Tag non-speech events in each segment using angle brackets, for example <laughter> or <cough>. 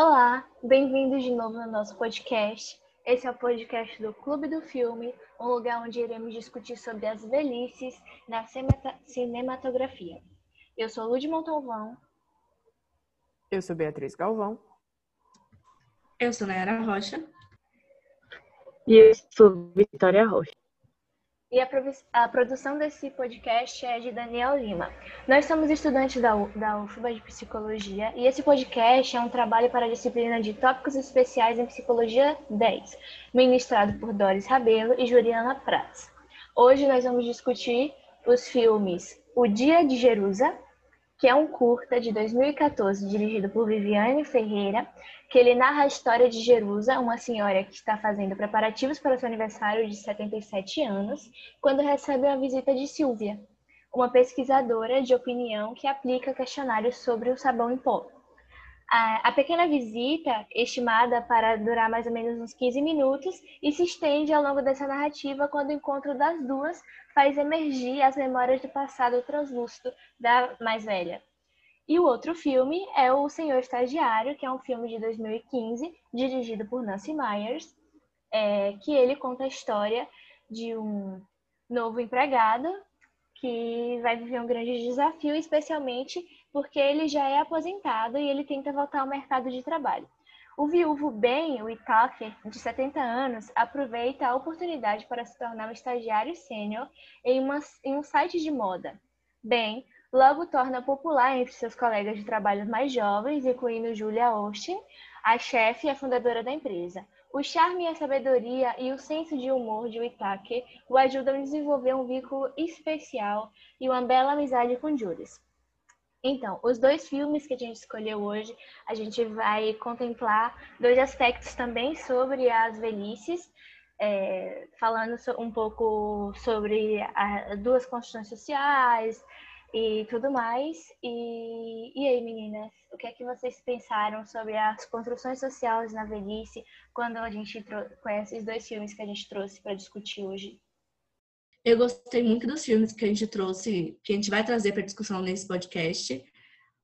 Olá, bem-vindos de novo no nosso podcast. Esse é o podcast do Clube do Filme, um lugar onde iremos discutir sobre as velhices na cinematografia. Eu sou Lud Montalvão. Eu sou Beatriz Galvão. Eu sou Nayara Rocha. E eu sou Vitória Rocha. E a, a, produção desse podcast é de Daniel Lima. Nós somos estudantes da, da UFBA de Psicologia e esse podcast é um trabalho para a disciplina de Tópicos Especiais em Psicologia 10, ministrado por Doris Rabelo e Juliana Prats. Hoje nós vamos discutir os filmes O Dia de Jerusa, que é um curta de 2014 dirigido por Viviane Ferreira, que ele narra a história de Jerusa, uma senhora que está fazendo preparativos para o seu aniversário de 77 anos, quando recebe a visita de Silvia, uma pesquisadora de opinião que aplica questionários sobre o sabão em pó. A, pequena visita, estimada para durar mais ou menos uns 15 minutos, e se estende ao longo dessa narrativa quando o encontro das duas faz emergir as memórias do passado translúcido da mais velha. E o outro filme é O Senhor Estagiário, que é um filme de 2015, dirigido por Nancy Myers, é, que ele conta a história de um novo empregado que vai viver um grande desafio, especialmente porque ele já é aposentado e ele tenta voltar ao mercado de trabalho. O viúvo Ben, o Itaker, de 70 anos, aproveita a oportunidade para se tornar um estagiário sênior em, em um site de moda. Ben logo torna popular entre seus colegas de trabalho mais jovens, incluindo Julia Austin, a chefe e a fundadora da empresa. O charme, a sabedoria e o senso de humor de Itaker o ajudam a desenvolver um vínculo especial e uma bela amizade com Julius. Então, os dois filmes que a gente escolheu hoje, a gente vai contemplar dois aspectos também sobre as velhices, é, falando um pouco sobre as duas construções sociais e tudo mais. E, e aí, meninas, o que é que vocês pensaram sobre as construções sociais na velhice quando a gente conhece os dois filmes que a gente trouxe para discutir hoje? Eu gostei muito dos filmes que a gente trouxe, que a gente vai trazer para discussão nesse podcast.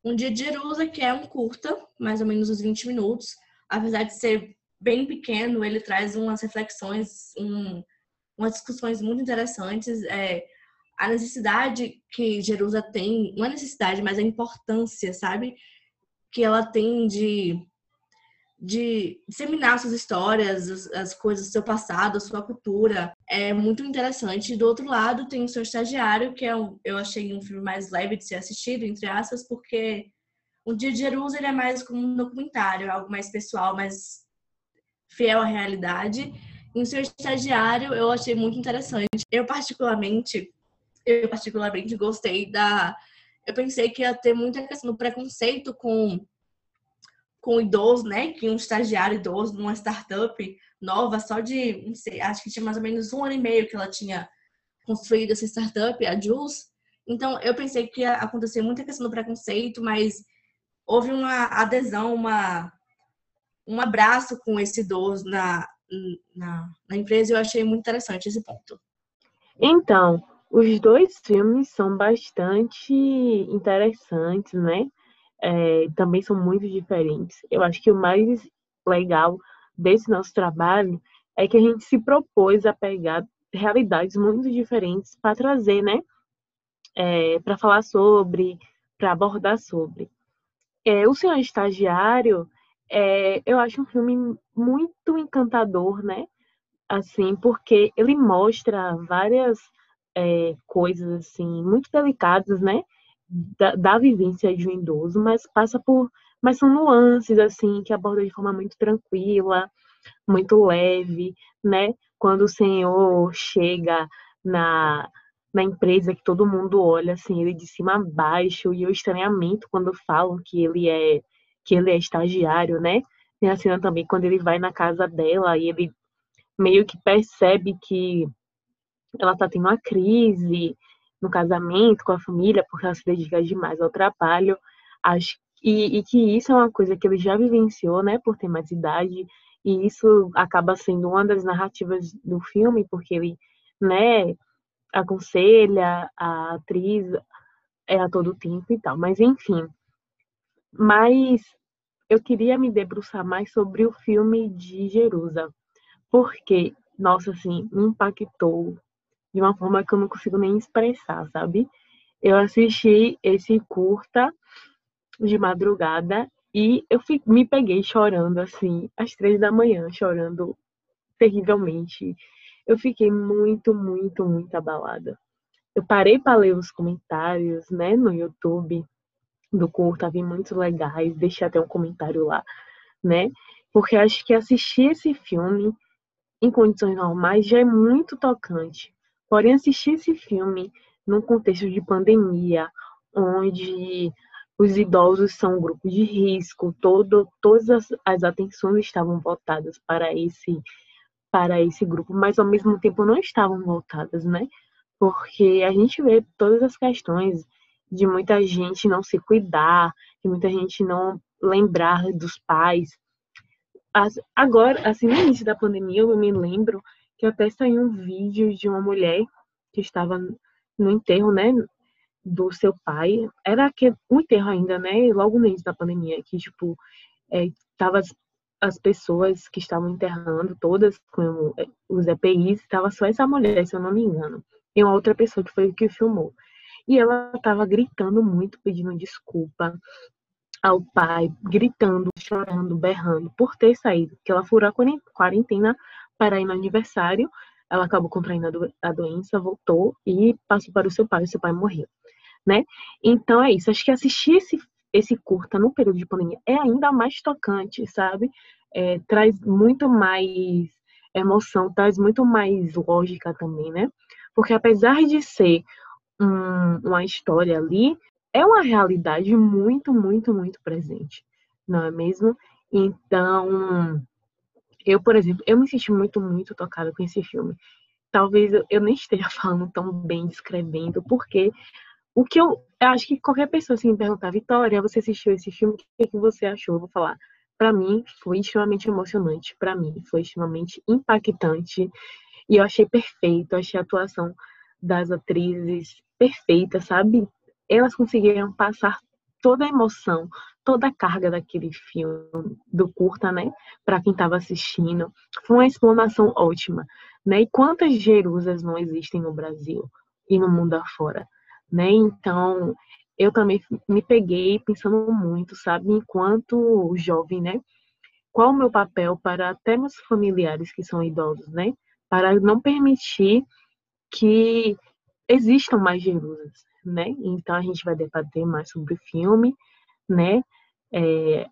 Um Dia de Jerusa, que é um curta, mais ou menos uns 20 minutos. Apesar de ser bem pequeno, ele traz umas reflexões, um, umas discussões muito interessantes. É, a necessidade que Jerusa tem, não a necessidade, mas a importância, sabe? Que ela tem de de disseminar suas histórias, as coisas do seu passado, a sua cultura. É muito interessante. Do outro lado, tem o seu estagiário, que é um, eu achei um filme mais leve de ser assistido, entre aspas, porque o Dia de Jerusalém é mais como um documentário, algo mais pessoal, mais fiel à realidade. E o seu estagiário eu achei muito interessante. Eu particularmente, eu particularmente gostei da eu pensei que ia ter muita questão do preconceito com com idoso, né? Que um estagiário idoso numa startup nova, só de, não sei, acho que tinha mais ou menos um ano e meio que ela tinha construído essa startup, a Jules. Então, eu pensei que ia acontecer muita questão do preconceito, mas houve uma adesão, uma, um abraço com esse idoso na, na, na empresa e eu achei muito interessante esse ponto. Então, os dois filmes são bastante interessantes, né? É, também são muito diferentes. Eu acho que o mais legal desse nosso trabalho é que a gente se propôs a pegar realidades muito diferentes para trazer, né? É, para falar sobre, para abordar sobre. É, o Senhor Estagiário, é, eu acho um filme muito encantador, né? Assim, porque ele mostra várias é, coisas assim muito delicadas, né? Da, da vivência de um idoso, mas passa por. Mas são nuances, assim, que aborda de forma muito tranquila, muito leve, né? Quando o senhor chega na, na empresa que todo mundo olha, assim, ele de cima a baixo, e o estranhamento quando falam que ele é que ele é estagiário, né? Tem a cena também quando ele vai na casa dela e ele meio que percebe que ela tá tendo uma crise, no casamento, com a família, porque ela se dedica demais ao trabalho. Acho, e, e que isso é uma coisa que ele já vivenciou, né, por ter mais idade, e isso acaba sendo uma das narrativas do filme, porque ele, né, aconselha a atriz é, a todo tempo e tal. Mas, enfim. Mas eu queria me debruçar mais sobre o filme de Jerusa, porque, nossa, assim, me impactou de uma forma que eu não consigo nem expressar, sabe? Eu assisti esse curta de madrugada e eu me peguei chorando, assim, às três da manhã, chorando terrivelmente. Eu fiquei muito, muito, muito abalada. Eu parei para ler os comentários, né, no YouTube do curta, vi muitos legais, deixei até um comentário lá, né? Porque acho que assistir esse filme em condições normais já é muito tocante. Porém, assistir esse filme num contexto de pandemia, onde os idosos são um grupo de risco, todo, todas as, as atenções estavam voltadas para esse para esse grupo, mas ao mesmo tempo não estavam voltadas, né? Porque a gente vê todas as questões de muita gente não se cuidar, de muita gente não lembrar dos pais. As, agora, assim, no início da pandemia, eu me lembro que até saiu um vídeo de uma mulher que estava no enterro, né, do seu pai. Era que um enterro ainda, né, logo no início da pandemia, que tipo, é, tava as, as pessoas que estavam enterrando, todas com os EPIs, estava só essa mulher, se eu não me engano, e uma outra pessoa que foi que filmou. E ela estava gritando muito, pedindo desculpa ao pai, gritando, chorando, berrando por ter saído, que ela furou a quarentena para ir no aniversário. Ela acabou contraindo a doença, voltou e passou para o seu pai, o seu pai morreu, né? Então é isso. Acho que assistir esse esse curta no período de pandemia é ainda mais tocante, sabe? É, traz muito mais emoção, traz muito mais lógica também, né? Porque apesar de ser um, uma história ali, é uma realidade muito, muito, muito presente, não é mesmo? Então, eu, por exemplo, eu me senti muito, muito tocada com esse filme. Talvez eu nem esteja <laughs> falando tão bem, descrevendo, porque o que eu, eu acho que qualquer pessoa se me perguntar, Vitória, você assistiu esse filme, o que, que você achou? Eu vou falar. Para mim, foi extremamente emocionante. Para mim, foi extremamente impactante. E eu achei perfeito, eu achei a atuação das atrizes perfeita, sabe? Elas conseguiram passar toda a emoção, toda a carga daquele filme, do curta, né? Para quem estava assistindo. Foi uma explanação ótima, né? E quantas Jerusas não existem no Brasil e no mundo afora, né? Então, eu também me peguei pensando muito, sabe? Enquanto jovem, né? Qual o meu papel para até meus familiares que são idosos, né? Para não permitir que existam mais Jerusas, né? Então a gente vai debater mais sobre o filme, né? É,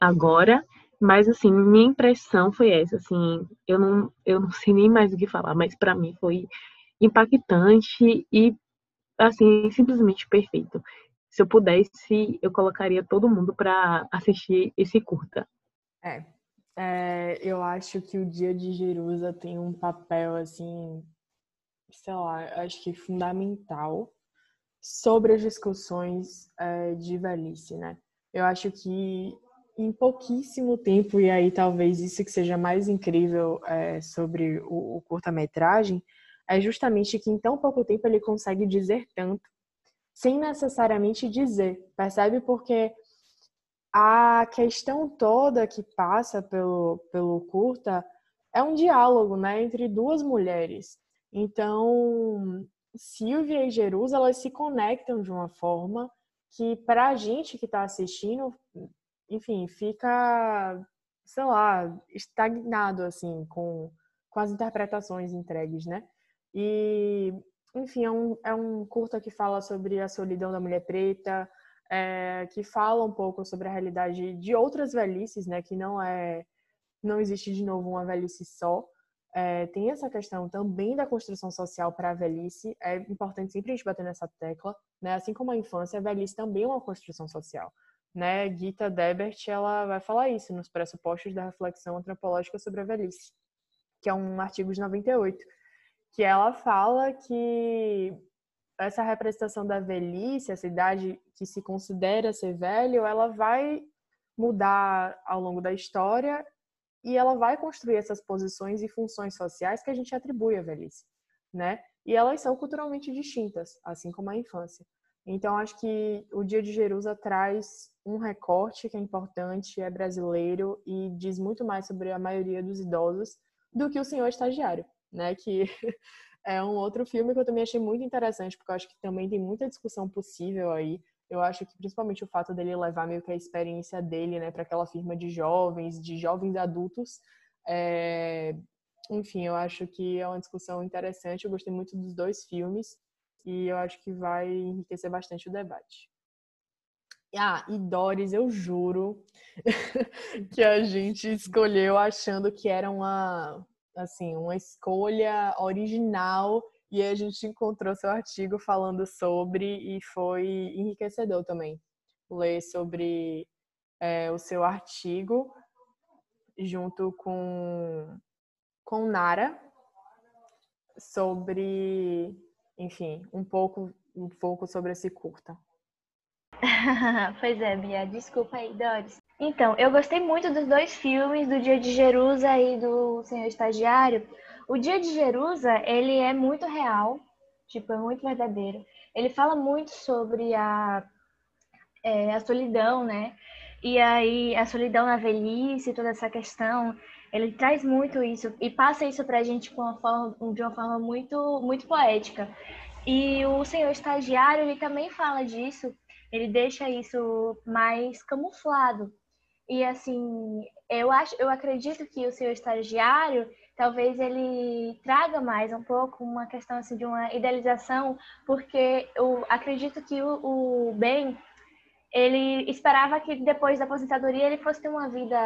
agora, mas assim, minha impressão foi essa, assim, eu não, eu não sei nem mais o que falar, mas para mim foi impactante e assim, simplesmente perfeito. Se eu pudesse, eu colocaria todo mundo para assistir esse curta. É, é, eu acho que o Dia de Jerusa tem um papel assim sei lá, acho que fundamental sobre as discussões é, de velhice, né? Eu acho que em pouquíssimo tempo, e aí talvez isso que seja mais incrível é, sobre o, o curta-metragem, é justamente que em tão pouco tempo ele consegue dizer tanto, sem necessariamente dizer, percebe? Porque a questão toda que passa pelo, pelo curta é um diálogo né, entre duas mulheres. Então, Silvia e Jerusa, elas se conectam de uma forma que, para a gente que está assistindo, enfim, fica, sei lá, estagnado, assim, com, com as interpretações entregues, né? E, enfim, é um, é um curta que fala sobre a solidão da mulher preta, é, que fala um pouco sobre a realidade de outras velhices, né? Que não é, não existe de novo uma velhice só, é, tem essa questão também da construção social para a velhice. É importante sempre a gente bater nessa tecla, né? Assim como a infância, a velhice também é uma construção social. Né? Gita Debert ela vai falar isso nos pressupostos da reflexão antropológica sobre a velhice, que é um artigo de 98, que ela fala que essa representação da velhice, essa idade que se considera ser velho, ela vai mudar ao longo da história e ela vai construir essas posições e funções sociais que a gente atribui à velhice, né? E elas são culturalmente distintas, assim como a infância. Então, acho que o Dia de Jerusa traz um recorte que é importante, é brasileiro e diz muito mais sobre a maioria dos idosos do que o Senhor Estagiário, né? Que <laughs> é um outro filme que eu também achei muito interessante, porque eu acho que também tem muita discussão possível aí. Eu acho que principalmente o fato dele levar meio que a experiência dele, né, para aquela firma de jovens, de jovens adultos, é... enfim, eu acho que é uma discussão interessante. Eu gostei muito dos dois filmes e eu acho que vai enriquecer bastante o debate. Ah, e Doris, eu juro <laughs> que a gente escolheu achando que era uma, assim, uma escolha original e a gente encontrou seu artigo falando sobre e foi enriquecedor também ler sobre é, o seu artigo junto com com Nara sobre, enfim, um pouco um pouco sobre esse curta. <laughs> pois é, Bia, desculpa aí, Doris. Então, eu gostei muito dos dois filmes, do Dia de Jerusa e do Senhor Estagiário. O Dia de Jerusa, ele é muito real, tipo, é muito verdadeiro. Ele fala muito sobre a, é, a solidão, né? E aí, a solidão na velhice, toda essa questão, ele traz muito isso e passa isso pra gente com uma forma, de uma forma muito, muito poética. E o Senhor Estagiário, ele também fala disso, ele deixa isso mais camuflado. E assim, eu acho, eu acredito que o seu estagiário talvez ele traga mais um pouco uma questão assim de uma idealização, porque eu acredito que o, o Ben ele esperava que depois da aposentadoria ele fosse ter uma vida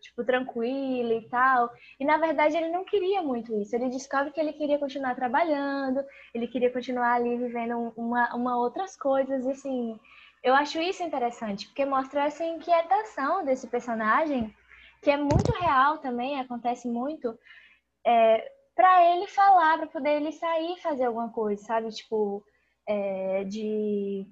tipo tranquila e tal. E na verdade ele não queria muito isso. Ele descobre que ele queria continuar trabalhando, ele queria continuar ali vivendo uma, uma outras coisas e assim, eu acho isso interessante, porque mostra essa inquietação desse personagem, que é muito real também, acontece muito, é, para ele falar, para poder ele sair e fazer alguma coisa, sabe? Tipo, é, de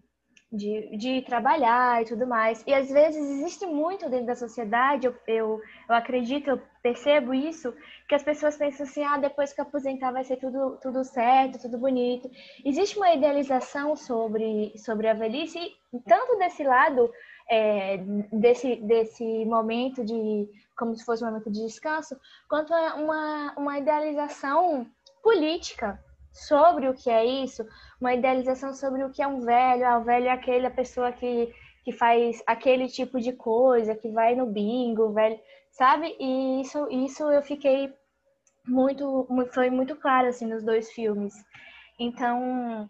de, de trabalhar e tudo mais. E às vezes existe muito dentro da sociedade, eu, eu, eu acredito, eu percebo isso, que as pessoas pensam assim, ah, depois que aposentar vai ser tudo, tudo certo, tudo bonito. Existe uma idealização sobre, sobre a velhice, tanto desse lado, é, desse, desse momento de, como se fosse um momento de descanso, quanto uma, uma idealização política sobre o que é isso, uma idealização sobre o que é um velho. Ah, o velho é aquela pessoa que, que faz aquele tipo de coisa, que vai no bingo, velho, sabe? E isso, isso eu fiquei muito, foi muito claro assim nos dois filmes. Então,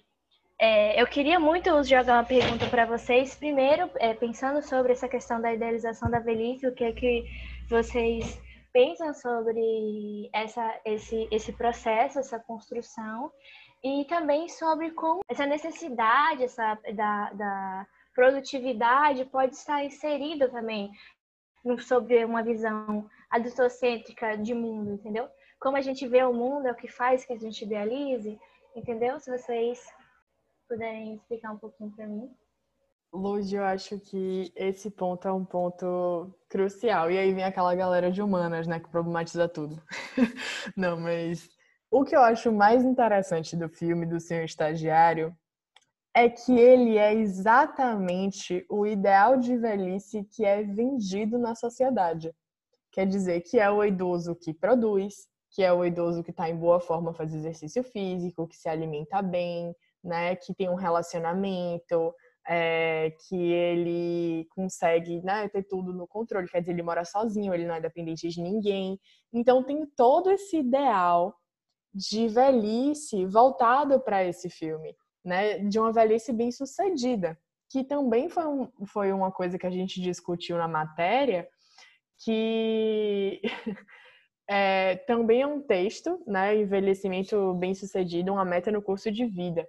é, eu queria muito jogar uma pergunta para vocês. Primeiro, é, pensando sobre essa questão da idealização da velhice, o que é que vocês pensam sobre essa, esse, esse processo, essa construção, e também sobre como essa necessidade essa, da, da produtividade pode estar inserida também sobre uma visão adultocêntrica de mundo, entendeu? Como a gente vê o mundo é o que faz que a gente idealize, entendeu? Se vocês puderem explicar um pouquinho para mim. Luz, eu acho que esse ponto é um ponto crucial. E aí vem aquela galera de humanas, né, que problematiza tudo. <laughs> Não, mas o que eu acho mais interessante do filme do Senhor Estagiário é que ele é exatamente o ideal de velhice que é vendido na sociedade. Quer dizer, que é o idoso que produz, que é o idoso que está em boa forma, faz exercício físico, que se alimenta bem, né, que tem um relacionamento, é, que ele consegue né, ter tudo no controle, quer dizer, ele mora sozinho, ele não é dependente de ninguém. Então tem todo esse ideal de velhice voltado para esse filme, né, de uma velhice bem sucedida, que também foi, um, foi uma coisa que a gente discutiu na matéria, que é, <laughs> também é um texto, né, envelhecimento bem sucedido, uma meta no curso de vida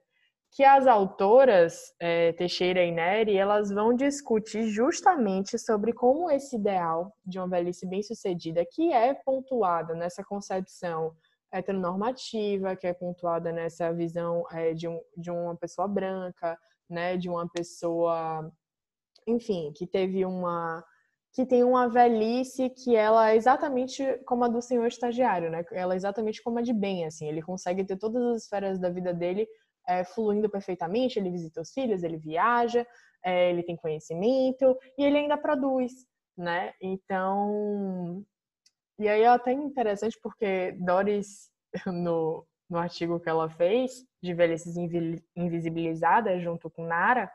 que as autoras é, Teixeira e Neri elas vão discutir justamente sobre como esse ideal de uma velhice bem-sucedida, que é pontuada nessa concepção heteronormativa, que é pontuada nessa visão é, de, um, de uma pessoa branca, né, de uma pessoa, enfim, que teve uma que tem uma velhice que ela é exatamente como a do senhor estagiário, né? Ela é exatamente como a de bem, assim, ele consegue ter todas as esferas da vida dele é, fluindo perfeitamente, ele visita os filhos, ele viaja, é, ele tem conhecimento e ele ainda produz, né? Então, e aí é até interessante porque Doris, <laughs> no, no artigo que ela fez, de velhices invisibilizadas, junto com Nara,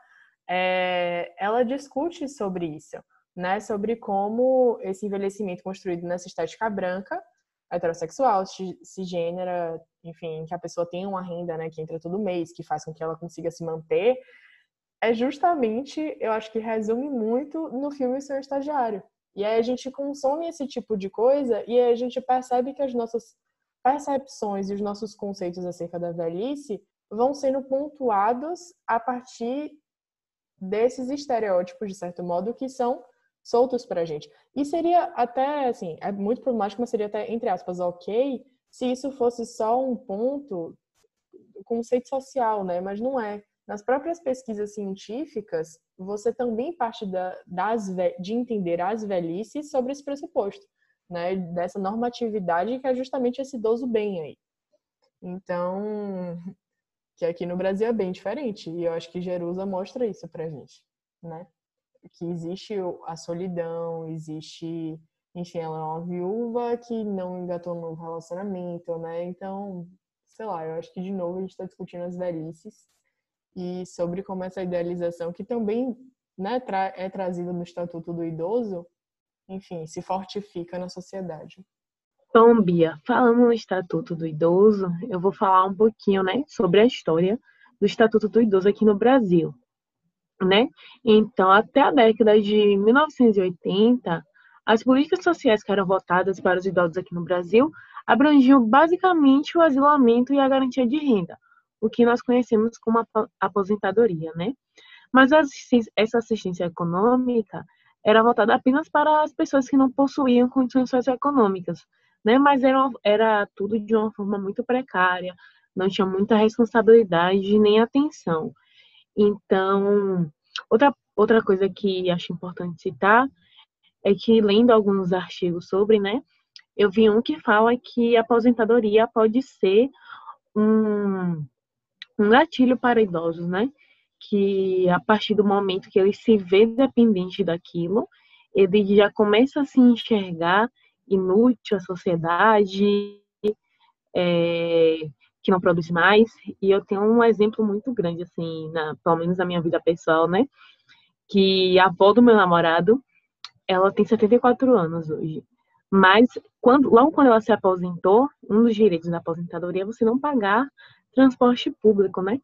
é, ela discute sobre isso, né? Sobre como esse envelhecimento construído nessa estética branca, heterossexual, cisgênera, enfim, que a pessoa tem uma renda, né, que entra todo mês, que faz com que ela consiga se manter, é justamente, eu acho que resume muito no filme Seu Estagiário. E aí a gente consome esse tipo de coisa e aí a gente percebe que as nossas percepções e os nossos conceitos acerca da velhice vão sendo pontuados a partir desses estereótipos, de certo modo, que são soltos pra gente. E seria até, assim, é muito problemático, mas seria até, entre aspas, ok se isso fosse só um ponto, conceito social, né? Mas não é. Nas próprias pesquisas científicas, você também parte da, das, de entender as velhices sobre esse pressuposto, né? Dessa normatividade que é justamente esse idoso bem aí. Então, que aqui no Brasil é bem diferente. E eu acho que Jerusa mostra isso pra gente, né? Que existe a solidão, existe... Enfim, ela é uma viúva que não engatou no relacionamento, né? Então, sei lá, eu acho que de novo a gente está discutindo as velhices e sobre como essa idealização, que também né, é trazida no Estatuto do Idoso, enfim, se fortifica na sociedade. Bom, Bia, falando no Estatuto do Idoso, eu vou falar um pouquinho, né, sobre a história do Estatuto do Idoso aqui no Brasil, né? Então, até a década de 1980, as políticas sociais que eram votadas para os idosos aqui no Brasil abrangiam basicamente o asilamento e a garantia de renda, o que nós conhecemos como aposentadoria, né? Mas essa assistência econômica era voltada apenas para as pessoas que não possuíam condições socioeconômicas, né? Mas era, era tudo de uma forma muito precária, não tinha muita responsabilidade nem atenção. Então, outra, outra coisa que acho importante citar é que, lendo alguns artigos sobre, né, eu vi um que fala que a aposentadoria pode ser um, um gatilho para idosos, né? Que a partir do momento que ele se vê dependente daquilo, ele já começa a se enxergar inútil à sociedade, é, que não produz mais. E eu tenho um exemplo muito grande, assim, na, pelo menos na minha vida pessoal, né? Que a avó do meu namorado, ela tem 74 anos hoje. Mas quando, logo quando ela se aposentou, um dos direitos da aposentadoria é você não pagar transporte público, né?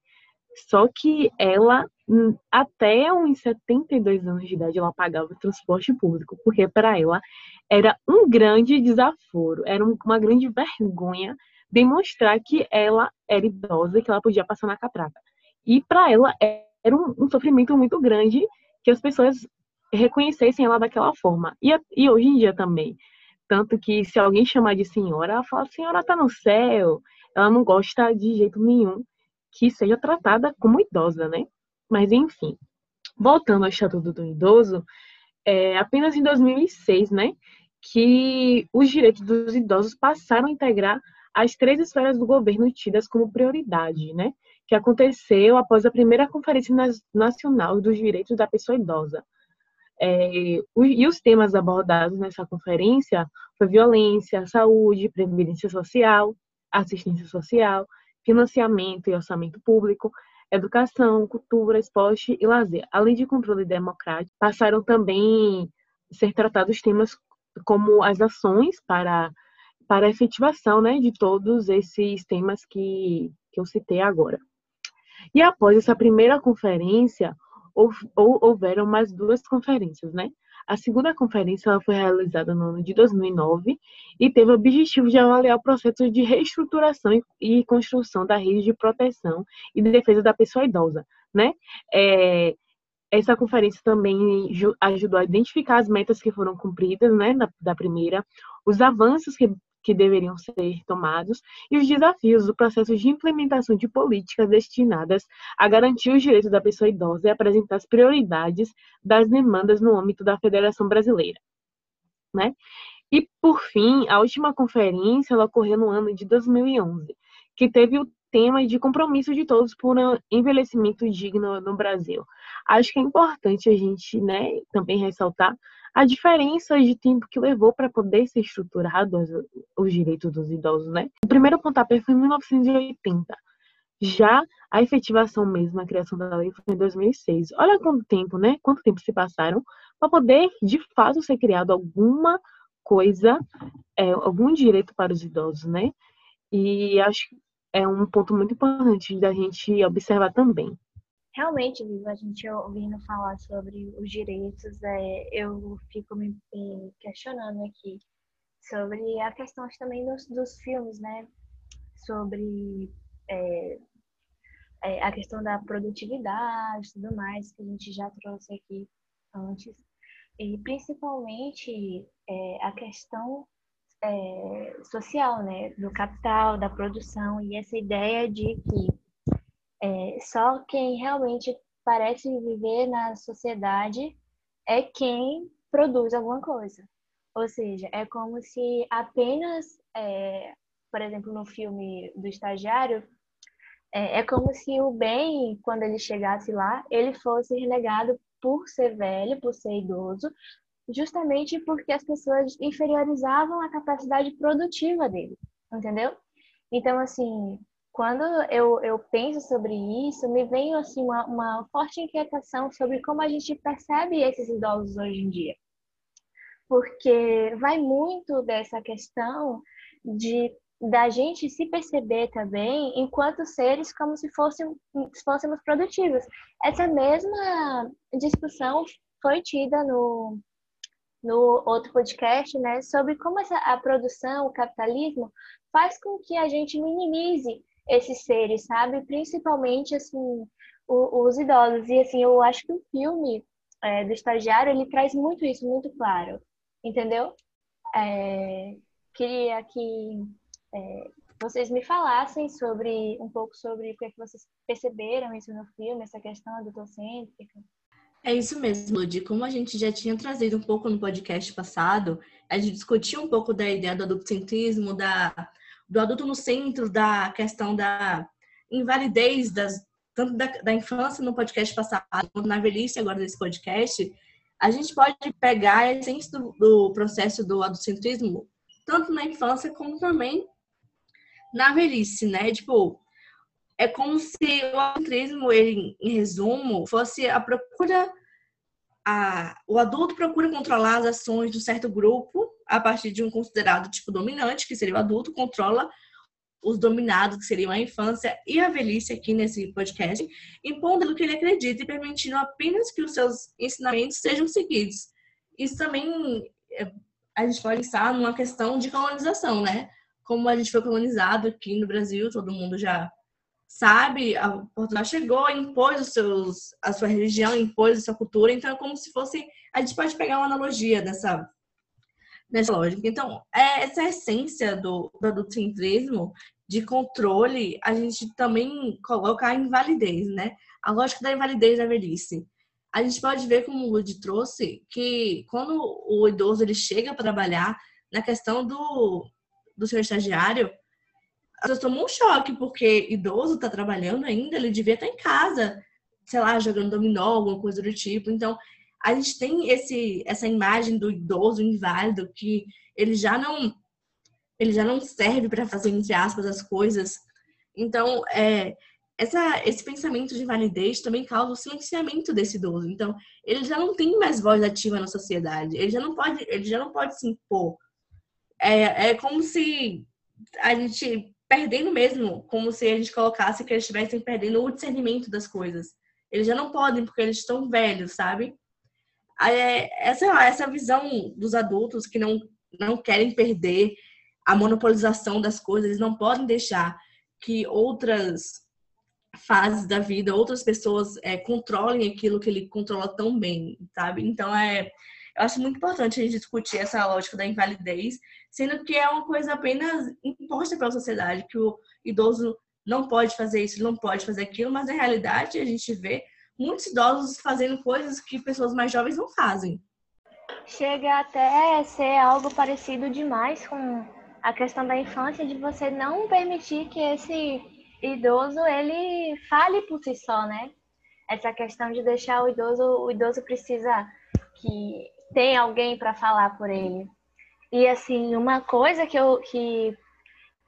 Só que ela, hum, até uns 72 anos de idade, ela pagava transporte público, porque para ela era um grande desaforo, era uma grande vergonha demonstrar que ela era idosa, que ela podia passar na catraca. E para ela era um, um, sofrimento muito grande que as pessoas reconhecessem ela daquela forma. E, e hoje em dia também. Tanto que se alguém chamar de senhora, ela fala, senhora tá no céu. Ela não gosta de jeito nenhum que seja tratada como idosa, né? Mas enfim, voltando ao Estatuto do Idoso, é apenas em 2006, né, que os direitos dos idosos passaram a integrar as três esferas do governo tidas como prioridade, né, que aconteceu após a primeira Conferência Nacional dos Direitos da Pessoa Idosa. É, e os temas abordados nessa conferência foi violência, saúde, previdência social, assistência social, financiamento e orçamento público, educação, cultura, esporte e lazer, além de controle democrático, passaram também a ser tratados temas como as ações para, para a efetivação né, de todos esses temas que, que eu citei agora. E após essa primeira conferência, houveram mais duas conferências, né? A segunda conferência foi realizada no ano de 2009 e teve o objetivo de avaliar o processo de reestruturação e construção da rede de proteção e de defesa da pessoa idosa, né? É, essa conferência também ajudou a identificar as metas que foram cumpridas, né, da, da primeira, os avanços que que deveriam ser tomados e os desafios do processo de implementação de políticas destinadas a garantir os direitos da pessoa idosa e apresentar as prioridades das demandas no âmbito da Federação Brasileira. Né? E, por fim, a última conferência ocorreu no ano de 2011, que teve o tema de compromisso de todos por um envelhecimento digno no Brasil. Acho que é importante a gente né, também ressaltar a diferença de tempo que levou para poder ser estruturado os, os, direitos dos idosos. Né? O primeiro pontapé foi em 1980. Já a efetivação mesmo, a criação da lei foi em 2006. Olha quanto tempo, né? Quanto tempo se passaram para poder, de fato, ser criado alguma coisa, é, algum direito para os idosos, né? E acho que é um ponto muito importante da gente observar também. Realmente, Viva, a gente ouvindo falar sobre os direitos, é, eu fico me, questionando aqui sobre a questão também dos, dos filmes, né? Sobre é, é, a questão da produtividade e tudo mais, que a gente já trouxe aqui antes. E principalmente é, a questão é, social, né? Do capital, da produção, e essa ideia de que é, só quem realmente parece viver na sociedade é quem produz alguma coisa. Ou seja, é como se apenas, é, por exemplo, no filme do estagiário, é, é como se o bem, quando ele chegasse lá, ele fosse renegado por ser velho, por ser idoso, justamente porque as pessoas inferiorizavam a capacidade produtiva dele, entendeu? Então, assim, quando eu, eu penso sobre isso, me vem assim, uma, uma forte inquietação sobre como a gente percebe esses idosos hoje em dia. Porque vai muito dessa questão de da gente se perceber também enquanto seres como se, fosse, se fôssemos produtivos. Essa mesma discussão foi tida no, no outro podcast, né, sobre como essa, a produção, o capitalismo, faz com que a gente minimize esses seres, sabe? Principalmente, assim, o, os idosos. E, assim, eu acho que o filme é, do estagiário, ele traz muito isso, muito claro, entendeu? É, queria que é, vocês me falassem sobre um pouco sobre o que, é que vocês perceberam isso no filme, essa questão adultocêntrica. É isso mesmo, Lud. Como a gente já tinha trazido um pouco no podcast passado, a gente discutiu um pouco da ideia do adultocentrismo, da, do adulto no centro, da questão da invalidez das, tanto da, da infância no podcast passado, quanto na velhice agora nesse podcast. A gente pode pegar a essência do, do processo do adultocentrismo, tanto na infância como também na velhice, né? Tipo, é como se o altruísmo, ele, em resumo, fosse a procura. A, o adulto procura controlar as ações de um certo grupo a partir de um considerado tipo dominante, que seria o adulto, controla os dominados, que seriam a infância e a velhice aqui nesse podcast, impondo o que ele acredita e permitindo apenas que os seus ensinamentos sejam seguidos. Isso também é, a gente pode pensar numa questão de colonização, né? como a gente foi colonizado aqui no Brasil, todo mundo já sabe, a Portugal chegou, impôs os seus, a sua religião, impôs a sua cultura, então é como se fosse, a gente pode pegar uma analogia dessa, dessa lógica. Então, é essa essência do, do adultocentrismo, de controle, a gente também coloca a invalidez, né? A lógica da invalidez da velhice. A gente pode ver, como o Lud trouxe, que quando o idoso ele chega para trabalhar, na questão do, do seu estagiário, as pessoas tomam um choque, porque idoso está trabalhando ainda, ele devia estar tá em casa, sei lá, jogando dominó, alguma coisa do tipo. Então, a gente tem esse, essa imagem do idoso inválido que ele já não ele já não serve para fazer entre aspas as coisas. Então, é, essa, esse pensamento de invalidez também causa o silenciamento desse idoso. Então, ele já não tem mais voz ativa na sociedade. Ele já não pode, ele já não pode se impor é, é como se a gente perdendo mesmo, como se a gente colocasse que eles estivessem perdendo o discernimento das coisas. Eles já não podem porque eles estão velhos, sabe? É, essa, essa visão dos adultos que não, não querem perder a monopolização das coisas, eles não podem deixar que outras fases da vida, outras pessoas é, controlem aquilo que ele controla tão bem, sabe? Então é eu acho muito importante a gente discutir essa lógica da invalidez, sendo que é uma coisa apenas imposta pela sociedade, que o idoso não pode fazer isso, não pode fazer aquilo, mas na realidade a gente vê muitos idosos fazendo coisas que pessoas mais jovens não fazem. Chega até ser algo parecido demais com a questão da infância, de você não permitir que esse idoso ele fale por si só, né? Essa questão de deixar o idoso, o idoso precisa que tem alguém para falar por ele. E assim, uma coisa que eu que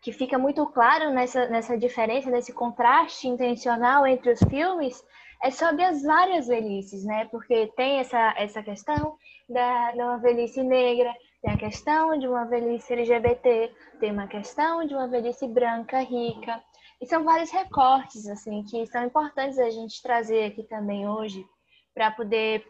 que fica muito claro nessa, nessa diferença, nesse contraste intencional entre os filmes, é sobre as várias velhices, né? Porque tem essa, essa questão da, de uma velhice negra, tem a questão de uma velhice LGBT, tem uma questão de uma velhice branca, rica. E são vários recortes, assim, que são importantes a gente trazer aqui também hoje, para poder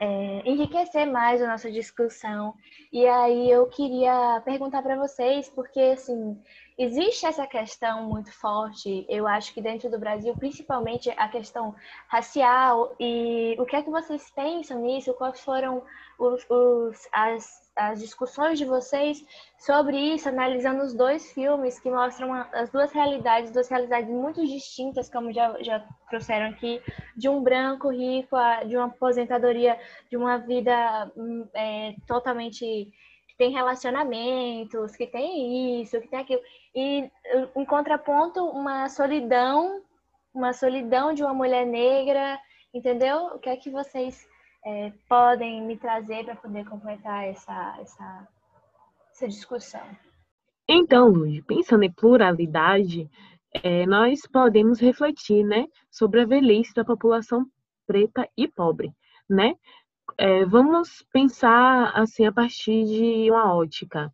é, enriquecer mais a nossa discussão. E aí eu queria perguntar para vocês, porque assim, existe essa questão muito forte, eu acho que dentro do Brasil, principalmente a questão racial, e o que é que vocês pensam nisso? Quais foram os, os as as discussões de vocês sobre isso, analisando os dois filmes que mostram as duas realidades, duas realidades muito distintas, como já, já trouxeram aqui, de um branco rico, de uma aposentadoria, de uma vida hum, é, totalmente que tem relacionamentos, que tem isso, que tem aquilo. E em contraponto, uma solidão, uma solidão de uma mulher negra, entendeu? O que é que vocês é, podem me trazer para poder completar essa, essa, essa discussão? Então, Luiz, pensando em pluralidade, é, nós podemos refletir né, sobre a velhice da população preta e pobre. Né? É, vamos pensar assim a partir de uma ótica,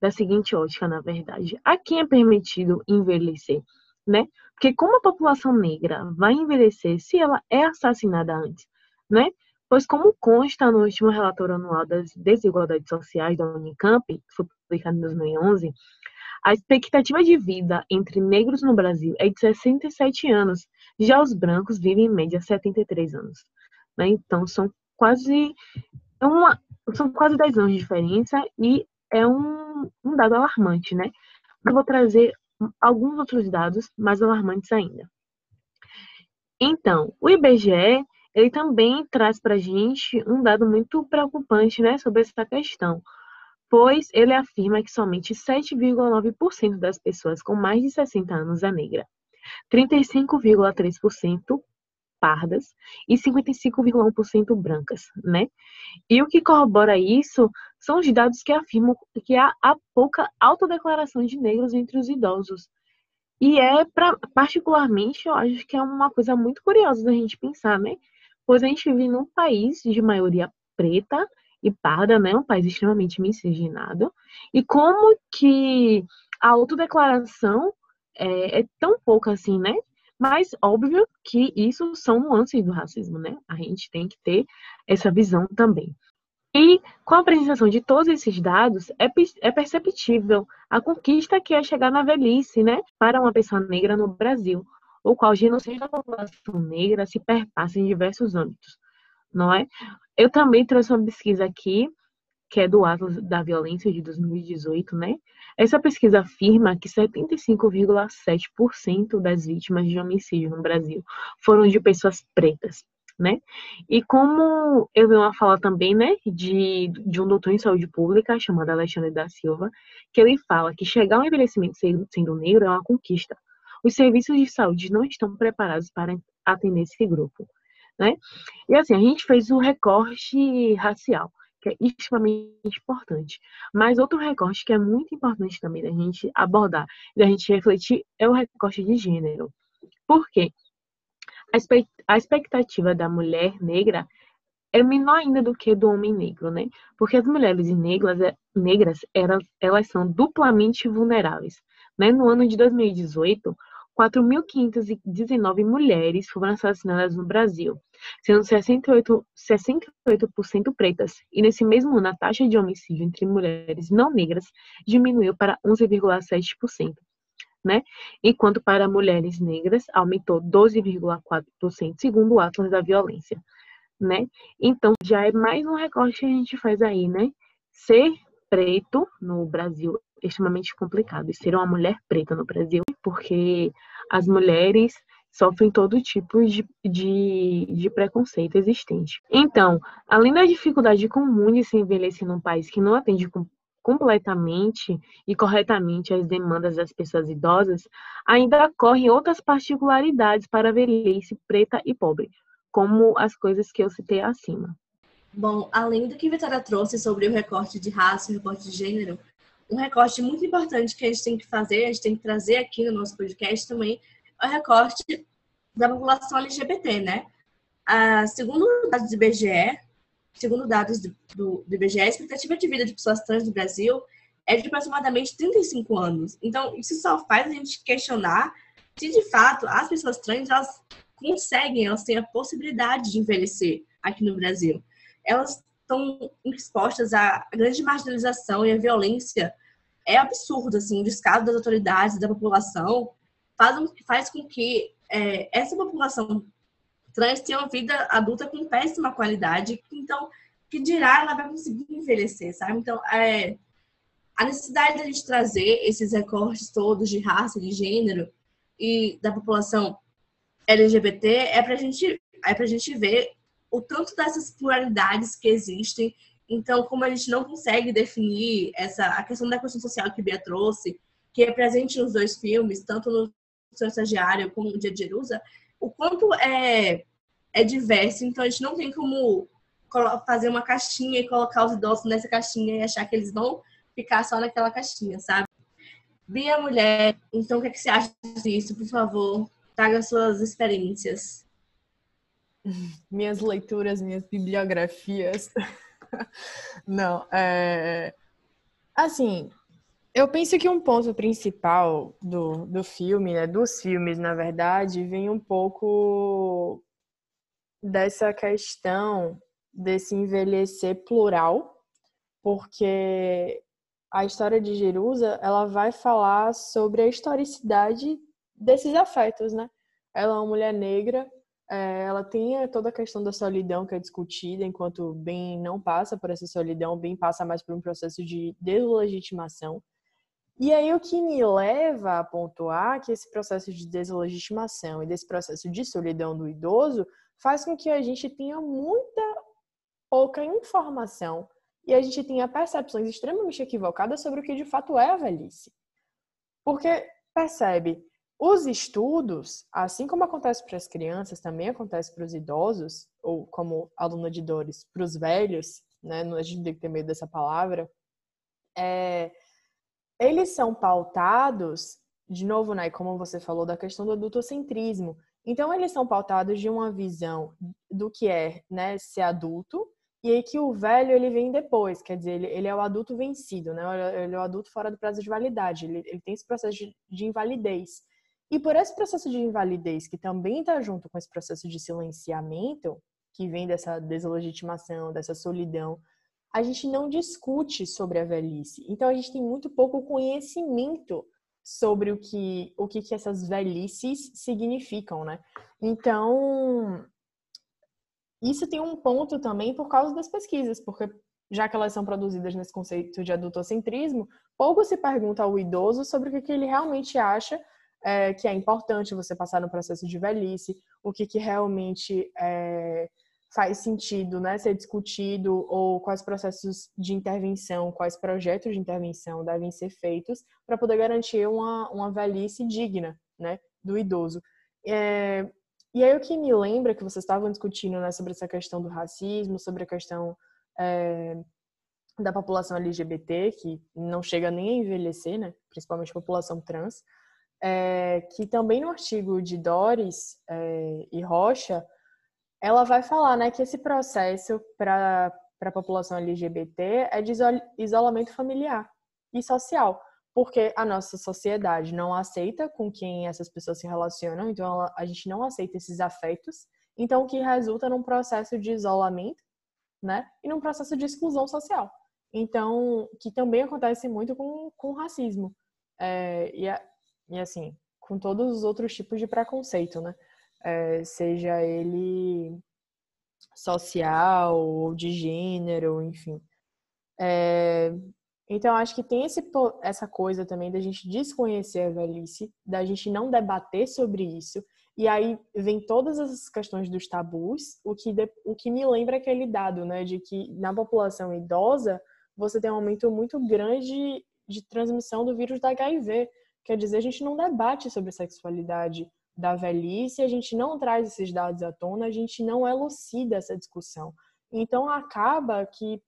da seguinte ótica, na verdade. A quem é permitido envelhecer? Né? Porque como a população negra vai envelhecer se ela é assassinada antes? Né? Pois como consta no último relatório anual das desigualdades sociais da Unicamp, que foi publicado em 2011, a expectativa de vida entre negros no Brasil é de 67 anos, já os brancos vivem em média 73 anos. Né? Então, são quase, uma, são quase 10 anos de diferença e é um, um dado alarmante, né? Eu vou trazer alguns outros dados mais alarmantes ainda. Então, o IBGE ele também traz para a gente um dado muito preocupante né, sobre essa questão, pois ele afirma que somente 7,9% das pessoas com mais de 60 anos é negra, 35,3% pardas e 55,1% brancas, né? E o que corrobora isso são os dados que afirmam que há, há pouca autodeclaração de negros entre os idosos. E é, pra, particularmente, eu acho que é uma coisa muito curiosa da gente pensar, né? Pois a gente vive num país de maioria preta e parda, né? Um país extremamente miscigenado. E como que a autodeclaração é, é tão pouca assim, né? Mas óbvio que isso são nuances do racismo, né? A gente tem que ter essa visão também. E com a apresentação de todos esses dados, é, é perceptível a conquista que é chegar na velhice, né? Para uma pessoa negra no Brasil o qual o genocídio da população negra se perpassa em diversos âmbitos, não é? Eu também trouxe uma pesquisa aqui, que é do Atlas da Violência de 2018, né? Essa pesquisa afirma que 75,7% das vítimas de homicídio no Brasil foram de pessoas pretas, né? E como eu vi uma fala também, né, de, de um doutor em saúde pública chamado Alexandre da Silva, que ele fala que chegar ao envelhecimento sendo, negro é uma conquista, os serviços de saúde não estão preparados para atender esse grupo. Né? E assim, a gente fez o recorte racial, que é extremamente importante. Mas outro recorte que é muito importante também da gente abordar, da gente refletir, é o recorte de gênero. Por quê? A expectativa da mulher negra é menor ainda do que do homem negro, né? Porque as mulheres negras, é, negras elas, elas são duplamente vulneráveis. Né? No ano de 2018, 4.519 mulheres foram assassinadas no Brasil, sendo 68%, 68 pretas. E nesse mesmo ano, a taxa de homicídio entre mulheres não negras diminuiu para 11,7%. Né? Enquanto para mulheres negras aumentou 12,4%, segundo o Atlas da Violência. Né? Então, já é mais um recorte que a gente faz aí, né? Ser preto no Brasil extremamente complicado. E ser uma mulher preta no Brasil, porque as mulheres sofrem todo tipo de, de, de, preconceito existente. Então, além da dificuldade comum de se envelhecer num país que não atende completamente e corretamente as demandas das pessoas idosas, ainda ocorrem outras particularidades para a velhice preta e pobre, como as coisas que eu citei acima. Bom, além do que Vitória trouxe sobre o recorte de raça e o recorte de gênero, um recorte muito importante que a gente tem que fazer, a gente tem que trazer aqui no nosso podcast também, é o recorte da população LGBT, né? Ah, segundo dados do IBGE, segundo dados do, do, do IBGE, a expectativa de vida de pessoas trans no Brasil é de aproximadamente 35 anos. Então, isso só faz a gente questionar se, de fato, as pessoas trans, elas conseguem, elas têm a possibilidade de envelhecer aqui no Brasil. Elas estão expostas à grande marginalização e à violência. É absurdo, assim, o descaso das autoridades, da população, faz, faz com que é, essa população trans tenha uma vida adulta com péssima qualidade, então, que dirá ela vai conseguir envelhecer, sabe? Então, é, a necessidade de a gente trazer esses recortes todos de raça, de gênero e da população LGBT é para gente é a gente ver o tanto dessas pluralidades que existem. Então, como a gente não consegue definir essa a questão da questão social que Bia trouxe, que é presente nos dois filmes, tanto no Seu Estagiário como no Dia de Jerusa, o quanto é, é diverso. Então, a gente não tem como fazer uma caixinha e colocar os idosos nessa caixinha e achar que eles vão ficar só naquela caixinha, sabe? Bia Mulher, então o que, é que você acha disso? Por favor, traga suas experiências. Minhas leituras, minhas bibliografias. <laughs> Não, é... Assim, eu penso que um ponto principal do, do filme, né, dos filmes, na verdade, vem um pouco dessa questão desse envelhecer plural, porque a história de Jerusa, ela vai falar sobre a historicidade desses afetos, né? Ela é uma mulher negra, é, ela tem toda a questão da solidão que é discutida, enquanto bem não passa por essa solidão, bem passa mais por um processo de deslegitimação. E aí o que me leva a pontuar que esse processo de deslegitimação e desse processo de solidão do idoso faz com que a gente tenha muita pouca informação e a gente tenha percepções extremamente equivocadas sobre o que de fato é a velhice. Porque, percebe, os estudos, assim como acontece para as crianças, também acontece para os idosos, ou como aluna de dores, para os velhos, né? A gente tem que ter medo dessa palavra. É, eles são pautados, de novo, né, como você falou, da questão do adultocentrismo. Então, eles são pautados de uma visão do que é né, ser adulto, e aí que o velho ele vem depois, quer dizer, ele, ele é o adulto vencido, né? Ele é o adulto fora do prazo de validade, ele, ele tem esse processo de, de invalidez. E por esse processo de invalidez, que também está junto com esse processo de silenciamento, que vem dessa deslegitimação, dessa solidão, a gente não discute sobre a velhice. Então a gente tem muito pouco conhecimento sobre o que o que, que essas velhices significam, né? Então isso tem um ponto também por causa das pesquisas, porque já que elas são produzidas nesse conceito de adultocentrismo, pouco se pergunta ao idoso sobre o que, que ele realmente acha é, que é importante você passar no processo de velhice, o que, que realmente é, faz sentido né, ser discutido, ou quais processos de intervenção, quais projetos de intervenção devem ser feitos para poder garantir uma, uma velhice digna né, do idoso. É, e aí o que me lembra que vocês estavam discutindo né, sobre essa questão do racismo, sobre a questão é, da população LGBT, que não chega nem a envelhecer, né, principalmente a população trans, é, que também no artigo de Doris é, e Rocha, ela vai falar né, que esse processo para a população LGBT é de isolamento familiar e social porque a nossa sociedade não aceita com quem essas pessoas se relacionam, então ela, a gente não aceita esses afetos, então o que resulta num processo de isolamento, né, e num processo de exclusão social. Então, que também acontece muito com, com racismo, é, e, e assim, com todos os outros tipos de preconceito, né, é, seja ele social ou de gênero, enfim. É, então, acho que tem esse, essa coisa também da gente desconhecer a velhice, da gente não debater sobre isso. E aí vem todas essas questões dos tabus, o que, de, o que me lembra aquele dado, né, de que na população idosa, você tem um aumento muito grande de transmissão do vírus da HIV. Quer dizer, a gente não debate sobre sexualidade da velhice, a gente não traz esses dados à tona, a gente não elucida essa discussão. Então acaba que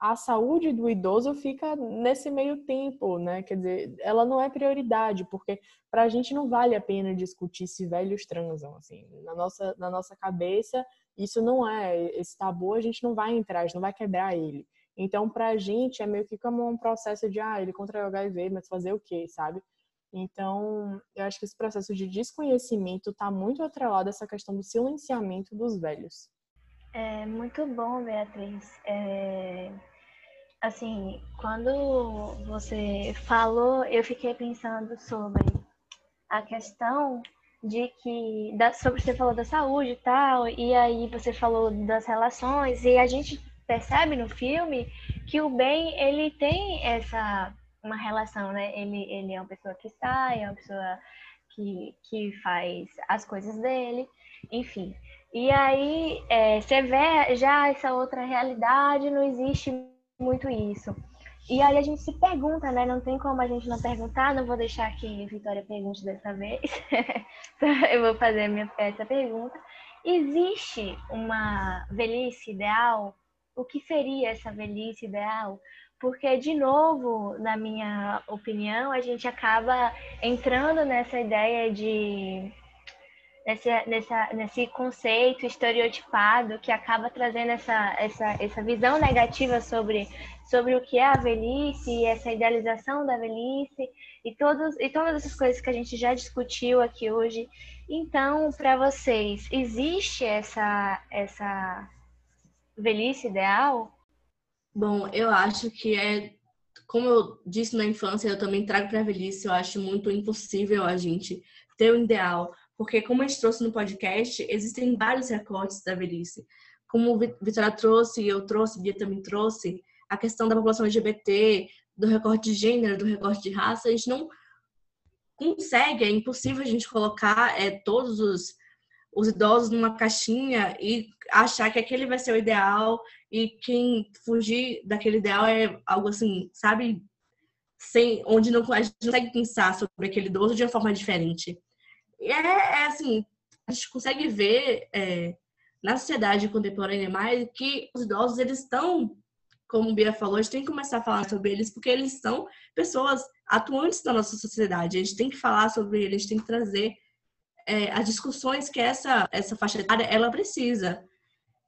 a saúde do idoso fica nesse meio tempo, né? Quer dizer, ela não é prioridade, porque para a gente não vale a pena discutir se velhos transam, assim. Na nossa, na nossa cabeça, isso não é. Esse tabu a gente não vai entrar, a gente não vai quebrar ele. Então, para a gente, é meio que como um processo de, ah, ele contraiu HIV, mas fazer o quê, sabe? Então, eu acho que esse processo de desconhecimento está muito atrelado a essa questão do silenciamento dos velhos. É muito bom, Beatriz. É... Assim, quando você falou, eu fiquei pensando sobre a questão de que da, sobre você falou da saúde e tal, e aí você falou das relações, e a gente percebe no filme que o bem ele tem essa uma relação, né? Ele, ele é uma pessoa que sai, é uma pessoa que, que faz as coisas dele, enfim. E aí é, você vê já essa outra realidade, não existe muito isso. E aí a gente se pergunta, né? Não tem como a gente não perguntar, não vou deixar que Vitória pergunte dessa vez. <laughs> Eu vou fazer minha, essa pergunta. Existe uma velhice ideal? O que seria essa velhice ideal? Porque, de novo, na minha opinião, a gente acaba entrando nessa ideia de. Nesse, nessa, nesse conceito estereotipado que acaba trazendo essa, essa, essa visão negativa sobre, sobre o que é a velhice, essa idealização da velhice e, todos, e todas essas coisas que a gente já discutiu aqui hoje. Então, para vocês, existe essa, essa velhice ideal? Bom, eu acho que é, como eu disse na infância, eu também trago para a velhice, eu acho muito impossível a gente ter um ideal, porque como a gente trouxe no podcast, existem vários recortes da velhice. Como o Vitória trouxe, eu trouxe, Bia também trouxe, a questão da população LGBT, do recorte de gênero, do recorte de raça, a gente não consegue, é impossível a gente colocar é, todos os, os idosos numa caixinha e achar que aquele vai ser o ideal e quem fugir daquele ideal é algo assim, sabe? Sem, onde não, a gente não consegue pensar sobre aquele idoso de uma forma diferente. E é, é assim, a gente consegue ver é, na sociedade contemporânea mais que os idosos, eles estão, como o Bia falou, a gente tem que começar a falar sobre eles, porque eles são pessoas atuantes da nossa sociedade. A gente tem que falar sobre eles, a gente tem que trazer é, as discussões que essa, essa faixa etária, ela precisa.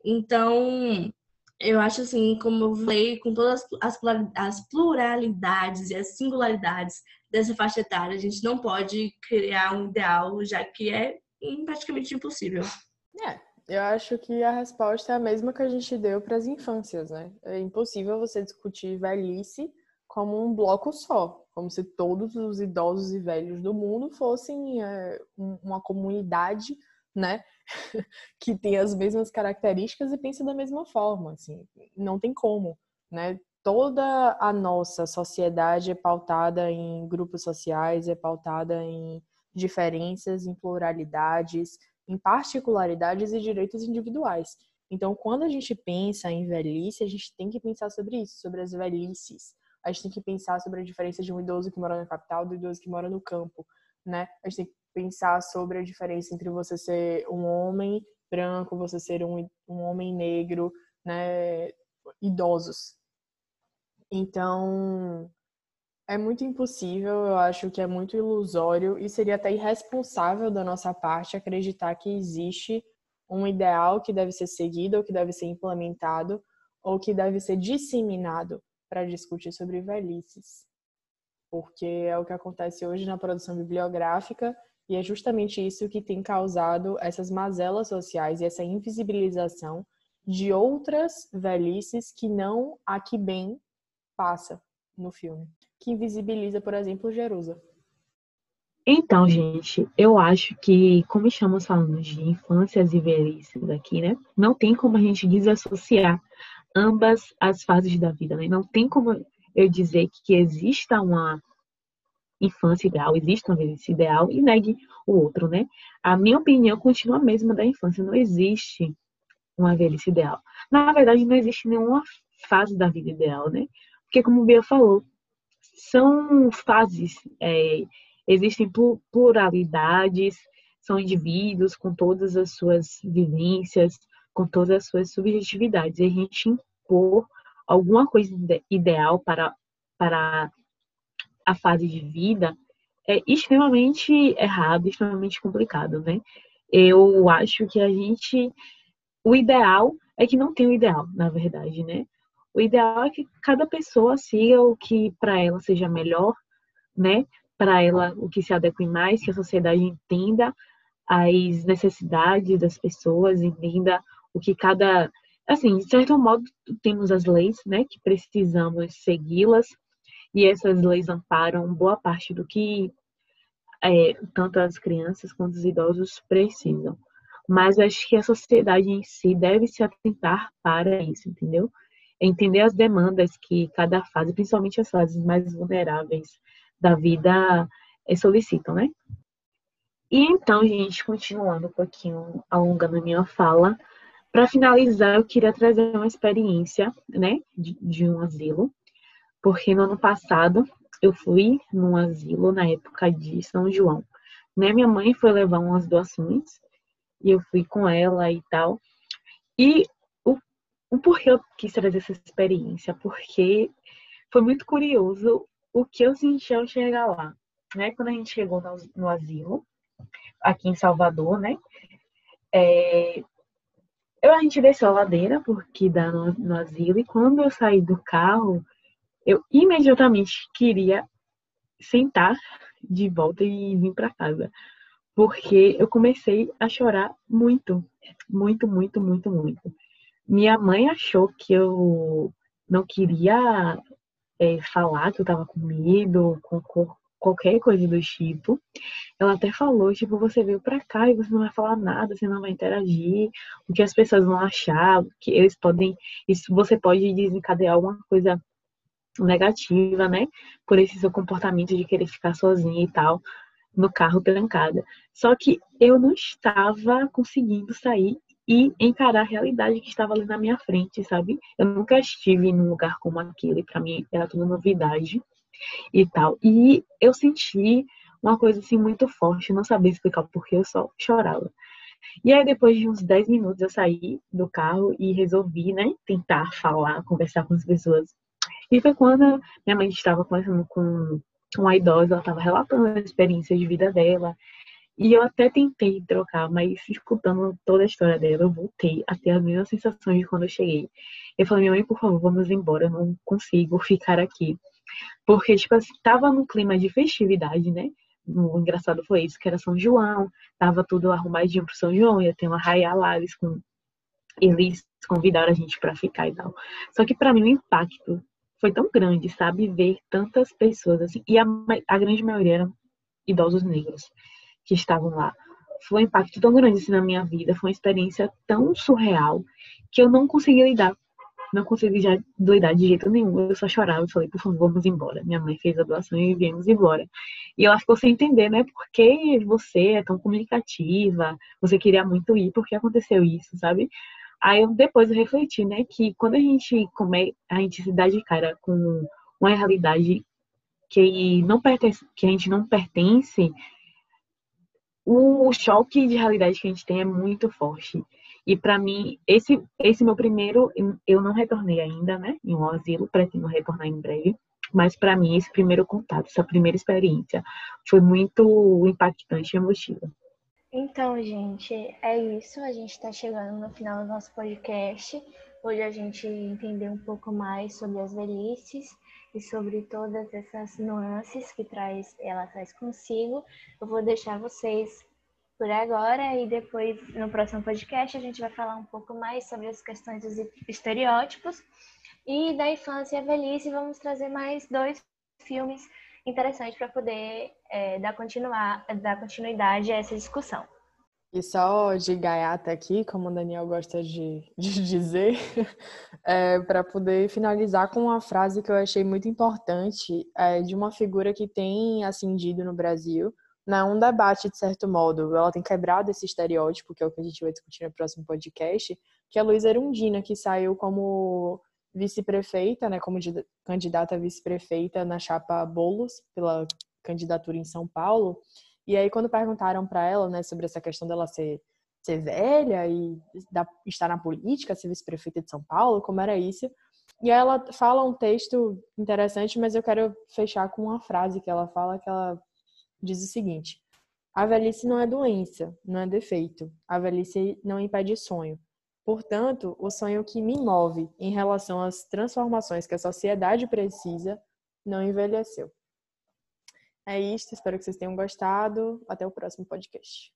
Então, eu acho assim, como eu falei, com todas as, as pluralidades e as singularidades dessa faixa etária, a gente não pode criar um ideal, já que é praticamente impossível. É, eu acho que a resposta é a mesma que a gente deu para as infâncias, né? É impossível você discutir velhice como um bloco só, como se todos os idosos e velhos do mundo fossem é, uma comunidade né? <laughs> que tem as mesmas características e pensa da mesma forma, assim, não tem como, né? Toda a nossa sociedade é pautada em grupos sociais, é pautada em diferenças, em pluralidades, em particularidades e direitos individuais. Então, quando a gente pensa em velhice, a gente tem que pensar sobre isso, sobre as velhices. A gente tem que pensar sobre a diferença de um idoso que mora na capital do idoso que mora no campo, né? A gente tem que pensar sobre a diferença entre você ser um homem branco, você ser um, um homem negro, né, idosos. Então, é muito impossível, eu acho que é muito ilusório e seria até irresponsável da nossa parte acreditar que existe um ideal que deve ser seguido ou que deve ser implementado ou que deve ser disseminado para discutir sobre velhices. Porque é o que acontece hoje na produção bibliográfica e é justamente isso que tem causado essas mazelas sociais e essa invisibilização de outras velhices que não a que bem passa no filme, que invisibiliza, por exemplo, Jerusa. Então, gente, eu acho que, como estamos falando de infâncias e velhices aqui, né? Não tem como a gente desassociar ambas as fases da vida, né? Não tem como eu dizer que exista uma infância ideal, existe uma velhice ideal e negue o outro, né? A minha opinião continua a mesma da infância, não existe uma velhice ideal. Na verdade, não existe nenhuma fase da vida ideal, né? Porque, como o Bia falou, são fases, é, existem pluralidades, são indivíduos com todas as suas vivências, com todas as suas subjetividades. E a gente impor alguma coisa ideal para, para a fase de vida é extremamente errado, extremamente complicado, né? Eu acho que a gente. O ideal é que não tem o ideal, na verdade, né? O ideal é que cada pessoa siga o que para ela seja melhor, né? Para ela o que se adeque mais, que a sociedade entenda as necessidades das pessoas, entenda o que cada, assim, de certo modo temos as leis, né, que precisamos segui-las e essas leis amparam boa parte do que é, tanto as crianças quanto os idosos precisam. Mas acho que a sociedade em si deve se atentar para isso, entendeu? Entender as demandas que cada fase, principalmente as fases mais vulneráveis da vida, é, solicitam, né? E então, gente, continuando um pouquinho, alongando a minha fala, para finalizar, eu queria trazer uma experiência, né, de, de um asilo, porque no ano passado eu fui num asilo na época de São João. Né? Minha mãe foi levar umas doações e eu fui com ela e tal. E o, o porquê eu quis trazer essa experiência? Porque foi muito curioso o que eu senti ao chegar lá. Né? Quando a gente chegou no, no asilo, aqui em Salvador, né? É, eu, a gente desceu a ladeira, porque dá no, no asilo, e quando eu saí do carro, eu imediatamente queria sentar de volta e vir para casa, porque eu comecei a chorar muito, muito, muito, muito, muito. Minha mãe achou que eu não queria é, falar que eu tava com medo, com qualquer coisa do tipo. Ela até falou, tipo, você veio pra cá e você não vai falar nada, você não vai interagir, o que as pessoas vão achar, que eles podem, isso você pode desencadear alguma coisa negativa, né? Por esse seu comportamento de querer ficar sozinha e tal, no carro trancada. Só que eu não estava conseguindo sair e encarar a realidade que estava ali na minha frente, sabe? Eu nunca estive num lugar como aquele, para mim era tudo novidade e tal. E eu senti uma coisa assim muito forte, não sabia explicar porque eu só chorava. E aí depois de uns 10 minutos eu saí do carro e resolvi, né, tentar falar, conversar com as pessoas e foi quando minha mãe estava conversando com uma idosa, ela estava relatando a experiência de vida dela. E eu até tentei trocar, mas escutando toda a história dela, eu voltei a ter as mesmas sensações de quando eu cheguei. Eu falei, minha mãe, por favor, vamos embora, eu não consigo ficar aqui. Porque, tipo assim, tava num clima de festividade, né? O engraçado foi isso, que era São João, tava tudo arrumadinho pro São João, ia ter uma raia lá, eles, com... eles convidaram a gente para ficar e tal. Só que para mim o impacto foi tão grande, sabe? Ver tantas pessoas assim. E a, a grande maioria eram idosos negros que estavam lá. Foi um impacto tão grande assim na minha vida, foi uma experiência tão surreal que eu não consegui lidar. Não consegui já lidar de jeito nenhum. Eu só chorava e falei, por favor, vamos embora. Minha mãe fez a doação e viemos embora. E ela ficou sem entender, né? Por que você é tão comunicativa? Você queria muito ir, por que aconteceu isso, sabe? Aí eu, depois eu refleti, né, que quando a gente come, a gente se dá de cara com uma realidade que não pertence, que a gente não pertence, o choque de realidade que a gente tem é muito forte. E para mim, esse esse meu primeiro, eu não retornei ainda, né, em um asilo, pretendo retornar em breve. Mas para mim, esse primeiro contato, essa primeira experiência, foi muito impactante e emotiva. Então, gente, é isso. A gente está chegando no final do nosso podcast. Hoje a gente entendeu um pouco mais sobre as velhices e sobre todas essas nuances que traz, ela traz consigo. Eu vou deixar vocês por agora e depois no próximo podcast a gente vai falar um pouco mais sobre as questões dos estereótipos e da infância e velhice. Vamos trazer mais dois filmes interessante para poder é, dar, continuar, dar continuidade a essa discussão. E só de gaiata aqui, como o Daniel gosta de, de <laughs> dizer, é, para poder finalizar com uma frase que eu achei muito importante é, de uma figura que tem ascendido no Brasil, não um debate de certo modo, ela tem quebrado esse estereótipo, que é o que a gente vai discutir no próximo podcast, que é a Luísa Erundina, que saiu como vice-prefeita, né, como candidata a vice-prefeita na chapa Bolos, pela candidatura em São Paulo. E aí, quando perguntaram para ela, né, sobre essa questão dela ser, ser velha e da, estar na política, ser vice-prefeita de São Paulo, como era isso, e aí ela fala um texto interessante, mas eu quero fechar com uma frase que ela fala, que ela diz o seguinte: A velhice não é doença, não é defeito. A velhice não impede sonho. Portanto, o sonho que me move em relação às transformações que a sociedade precisa não envelheceu. É isso, espero que vocês tenham gostado. Até o próximo podcast.